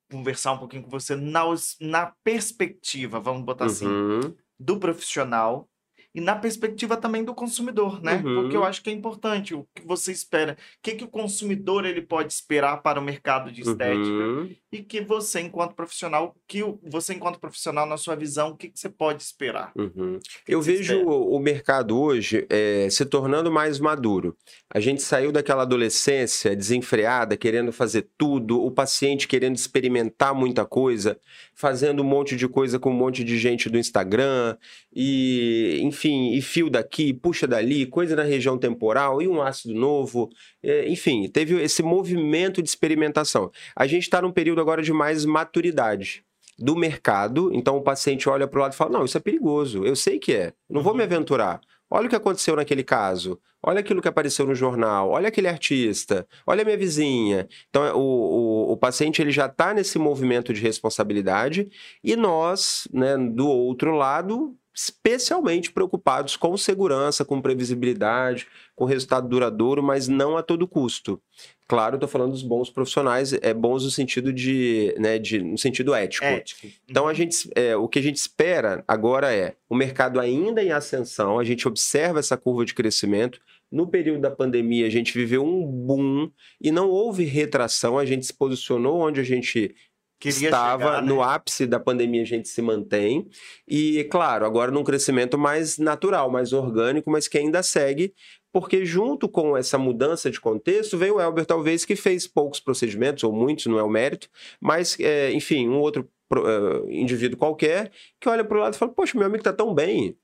conversar um pouquinho com você na, na perspectiva, vamos botar assim, uhum. assim, do profissional e na perspectiva também do consumidor, né? Uhum. Porque eu acho que é importante o que você espera, o que, que o consumidor ele pode esperar para o mercado de estética uhum. e que você enquanto profissional, que você enquanto profissional na sua visão, o que, que você pode esperar? Uhum. Que eu vejo o, o mercado hoje é, se tornando mais maduro. A gente saiu daquela adolescência desenfreada, querendo fazer tudo, o paciente querendo experimentar muita coisa, fazendo um monte de coisa com um monte de gente do Instagram e, enfim enfim, e fio daqui, puxa dali, coisa na região temporal e um ácido novo. É, enfim, teve esse movimento de experimentação. A gente está num período agora de mais maturidade do mercado, então o paciente olha para o lado e fala: Não, isso é perigoso, eu sei que é, não vou me uhum. aventurar. Olha o que aconteceu naquele caso. Olha aquilo que apareceu no jornal. Olha aquele artista. Olha a minha vizinha. Então, o, o, o paciente ele já está nesse movimento de responsabilidade e nós, né, do outro lado, especialmente preocupados com segurança, com previsibilidade, com resultado duradouro, mas não a todo custo. Claro, estou falando dos bons profissionais, é bons no sentido de, né, de no sentido ético. ético. Então a gente, é, o que a gente espera agora é o mercado ainda em ascensão, a gente observa essa curva de crescimento. No período da pandemia, a gente viveu um boom e não houve retração, a gente se posicionou onde a gente Queria estava chegar, né? no ápice da pandemia, a gente se mantém. E, claro, agora num crescimento mais natural, mais orgânico, mas que ainda segue, porque junto com essa mudança de contexto, veio o Elber, talvez, que fez poucos procedimentos, ou muitos, não é o mérito, mas, é, enfim, um outro uh, indivíduo qualquer que olha para o lado e fala: Poxa, meu amigo está tão bem,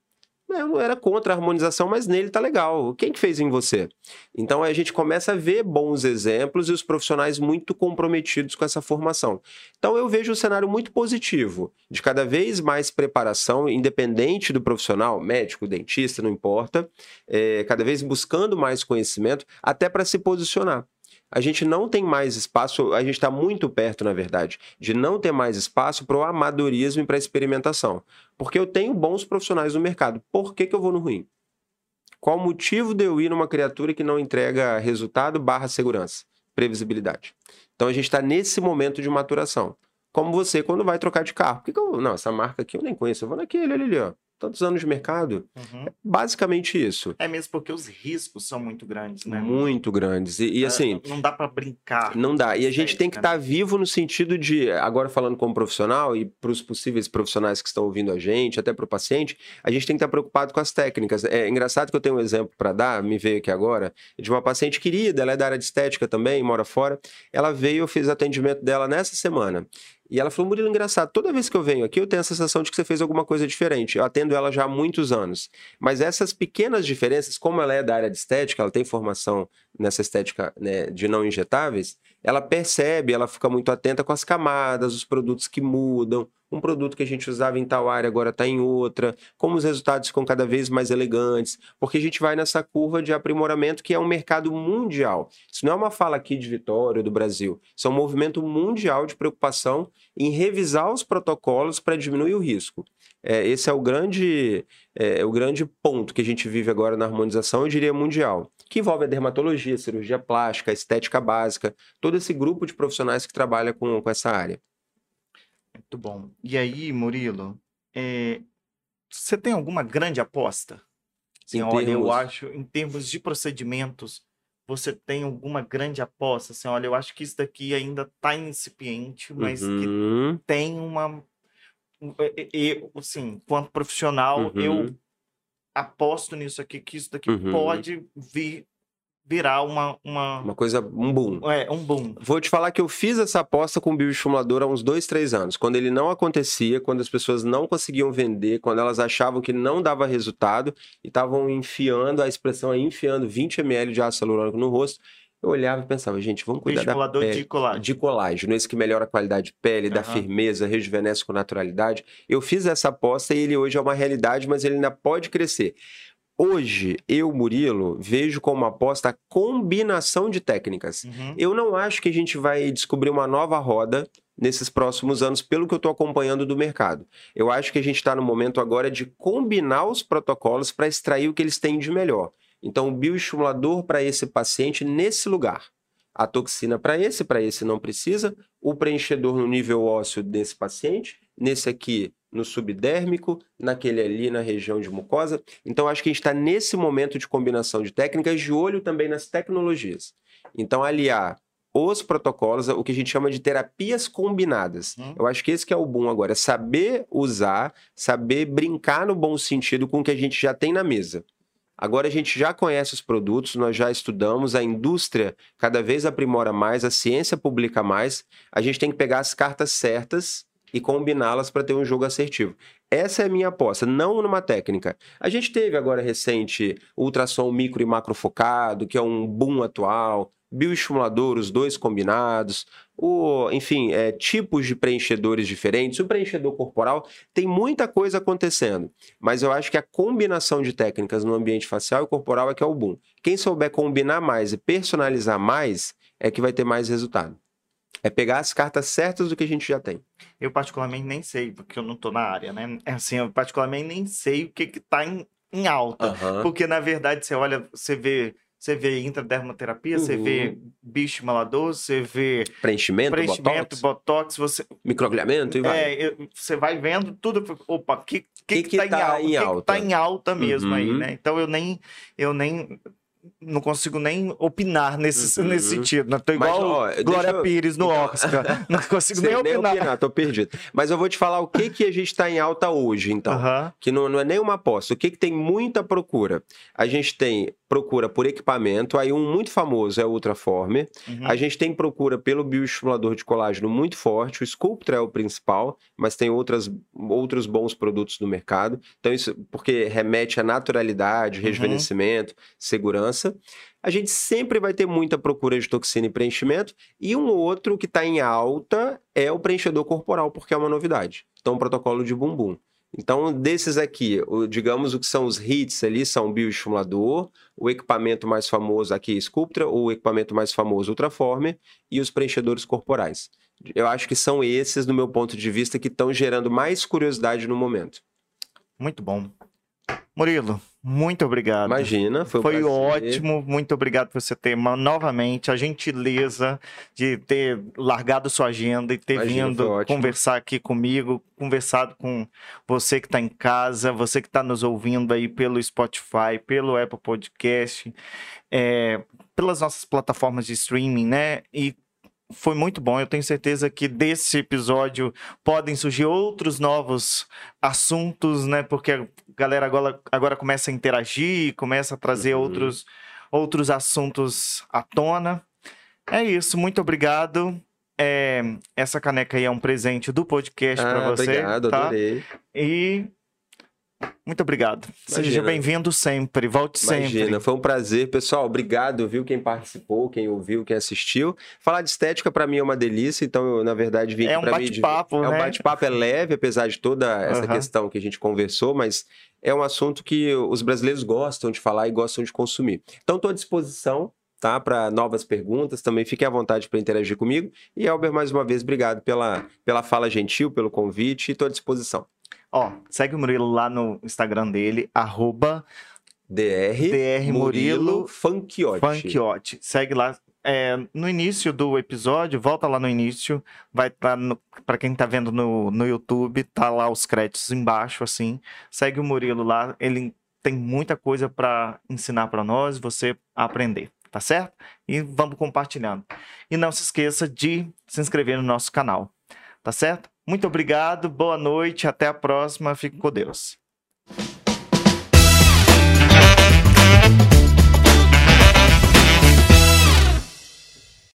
eu não era contra a harmonização, mas nele tá legal. Quem que fez em você? Então a gente começa a ver bons exemplos e os profissionais muito comprometidos com essa formação. Então eu vejo um cenário muito positivo, de cada vez mais preparação, independente do profissional, médico, dentista, não importa, é, cada vez buscando mais conhecimento, até para se posicionar a gente não tem mais espaço, a gente está muito perto, na verdade, de não ter mais espaço para o amadorismo e para a experimentação. Porque eu tenho bons profissionais no mercado. Por que, que eu vou no ruim? Qual o motivo de eu ir numa criatura que não entrega resultado barra segurança? Previsibilidade. Então a gente está nesse momento de maturação. Como você quando vai trocar de carro. Por que, que eu. Não, essa marca aqui eu nem conheço. Eu vou naquele ali, ó tantos anos de mercado. Uhum. É basicamente isso. É mesmo porque os riscos são muito grandes, né? Muito grandes. E, e é, assim. Não dá para brincar. Não dá. E a gente tem que estar né? tá vivo no sentido de, agora falando como profissional e para os possíveis profissionais que estão ouvindo a gente, até para o paciente, a gente tem que estar tá preocupado com as técnicas. É engraçado que eu tenho um exemplo para dar, me veio aqui agora, de uma paciente querida, ela é da área de estética também, mora fora. Ela veio, eu fiz atendimento dela nessa semana. E ela falou, Murilo, engraçado, toda vez que eu venho aqui eu tenho a sensação de que você fez alguma coisa diferente. Eu atendo ela já há muitos anos. Mas essas pequenas diferenças, como ela é da área de estética, ela tem formação nessa estética né, de não injetáveis, ela percebe, ela fica muito atenta com as camadas, os produtos que mudam, um produto que a gente usava em tal área agora está em outra, como os resultados ficam cada vez mais elegantes, porque a gente vai nessa curva de aprimoramento que é um mercado mundial. Isso não é uma fala aqui de Vitória, do Brasil, isso é um movimento mundial de preocupação em revisar os protocolos para diminuir o risco. É, esse é o grande, é, o grande ponto que a gente vive agora na harmonização, eu diria mundial, que envolve a dermatologia, cirurgia plástica, a estética básica, todo esse grupo de profissionais que trabalha com, com essa área. Muito bom. E aí, Murilo, é, você tem alguma grande aposta? Sim, olha, eu acho, em termos de procedimentos, você tem alguma grande aposta? Assim, olha, eu acho que isso daqui ainda está incipiente, mas uhum. que tem uma. Eu, assim, quanto profissional, uhum. eu aposto nisso aqui, que isso daqui uhum. pode vir virar uma, uma... Uma coisa, um boom. É, um boom. Vou te falar que eu fiz essa aposta com o bioestimulador há uns dois, três anos. Quando ele não acontecia, quando as pessoas não conseguiam vender, quando elas achavam que não dava resultado e estavam enfiando, a expressão é enfiando 20 ml de ácido hialurônico no rosto, eu olhava e pensava, gente, vamos cuidar da pele. de colágeno. De colágeno, esse que melhora a qualidade de pele, uhum. da firmeza, rejuvenesce com naturalidade. Eu fiz essa aposta e ele hoje é uma realidade, mas ele ainda pode crescer. Hoje, eu, Murilo, vejo como aposta a combinação de técnicas. Uhum. Eu não acho que a gente vai descobrir uma nova roda nesses próximos anos, pelo que eu estou acompanhando do mercado. Eu acho que a gente está no momento agora de combinar os protocolos para extrair o que eles têm de melhor. Então, o bioestimulador para esse paciente nesse lugar. A toxina para esse, para esse não precisa. O preenchedor no nível ósseo desse paciente. Nesse aqui, no subdérmico, naquele ali na região de mucosa. Então, acho que a gente está nesse momento de combinação de técnicas, de olho também nas tecnologias. Então, aliar os protocolos, o que a gente chama de terapias combinadas. Hum. Eu acho que esse que é o bom agora, é saber usar, saber brincar no bom sentido com o que a gente já tem na mesa. Agora a gente já conhece os produtos, nós já estudamos, a indústria cada vez aprimora mais, a ciência publica mais. A gente tem que pegar as cartas certas e combiná-las para ter um jogo assertivo. Essa é a minha aposta, não numa técnica. A gente teve agora recente ultrassom micro e macro focado, que é um boom atual, bioestimulador, os dois combinados, o, enfim, é, tipos de preenchedores diferentes, o preenchedor corporal, tem muita coisa acontecendo, mas eu acho que a combinação de técnicas no ambiente facial e corporal é que é o boom. Quem souber combinar mais e personalizar mais é que vai ter mais resultado. É pegar as cartas certas do que a gente já tem. Eu particularmente nem sei, porque eu não tô na área, né? É Assim, eu particularmente nem sei o que que tá em, em alta. Porque, na verdade, você olha, você vê, você vê intradermoterapia, você vê Uhum. bicho estimulador, você vê Preenchimento, preenchimento, botox, botox, você, microagulhamento e vai. é, você vai vendo tudo, opa, o que, que, Que que, tá, tá em alta? em que que tá em alta mesmo aí, Uhum. né? Então eu nem, eu nem não consigo nem opinar nesse, Uhum. nesse sentido. Né? Tô Mas, igual ó, Glória eu- Pires no então- Oscar. Não consigo nem nem opinar. opinar, tô perdido. Mas eu vou te falar o que, que a gente tá em alta hoje, então. Aham. que não, não é nem uma aposta. O que, que tem muita procura? A gente tem procura por equipamento, aí um muito famoso é o Ultraformer. Uhum. A gente tem procura pelo bioestimulador de colágeno muito forte, o Sculptra é o principal, mas tem outras, outros bons produtos no mercado. Então, isso porque remete à naturalidade, Uhum. rejuvenescimento, segurança. A gente sempre vai ter muita procura de toxina e preenchimento. E um outro que está em alta é o preenchedor corporal, porque é uma novidade. Então, o protocolo de bumbum. Então, desses aqui, o- digamos o que são os hits ali, são o bioestimulador, o equipamento mais famoso aqui, Sculptra, o equipamento mais famoso, Ultraformer, e os preenchedores corporais. Eu acho que são esses, do meu ponto de vista, que estão gerando mais curiosidade no momento. Muito bom. Murilo, muito obrigado. Imagina, foi um Foi ótimo, muito obrigado por você ter ma- novamente a gentileza de ter largado sua agenda e ter Imagina, vindo conversar aqui comigo, conversado com você que está em casa, você que está nos ouvindo aí pelo Spotify, pelo Apple Podcast, é, pelas nossas plataformas de streaming, né? E foi muito bom. Eu tenho certeza que desse episódio podem surgir outros novos assuntos, né? Porque a galera agora, agora começa a interagir, começa a trazer Uhum. outros, outros assuntos à tona. É isso, muito obrigado. É, essa caneca aí é um presente do podcast Ah, para você. obrigado, tá? adorei. E muito obrigado. Seja Imagina. bem-vindo sempre, volte Imagina, sempre. foi um prazer. Pessoal, obrigado, viu, quem participou, quem ouviu, quem assistiu. Falar de estética para mim é uma delícia, então eu, na verdade, vim É um pra mim de- bate-papo, É um né? bate-papo, é leve, apesar de toda essa Aham. questão que a gente conversou, mas é um assunto que os brasileiros gostam de falar e gostam de consumir. Então, estou à disposição, tá? Para novas perguntas, também fique à vontade para interagir comigo. E, Elber, mais uma vez, obrigado pela, pela fala gentil, pelo convite e estou à disposição. Ó, segue o Murilo lá no Instagram dele, arroba DR, DR Murilo. Funkiote. Segue lá. É, no início do episódio, volta lá no início, vai estar para quem tá vendo no, no YouTube, tá lá os créditos embaixo, assim. Segue o Murilo lá, ele tem muita coisa para ensinar para nós, você aprender, tá certo? E vamos compartilhando. E não se esqueça de se inscrever no nosso canal, tá certo? Muito obrigado, boa noite, até a próxima, fique com Deus.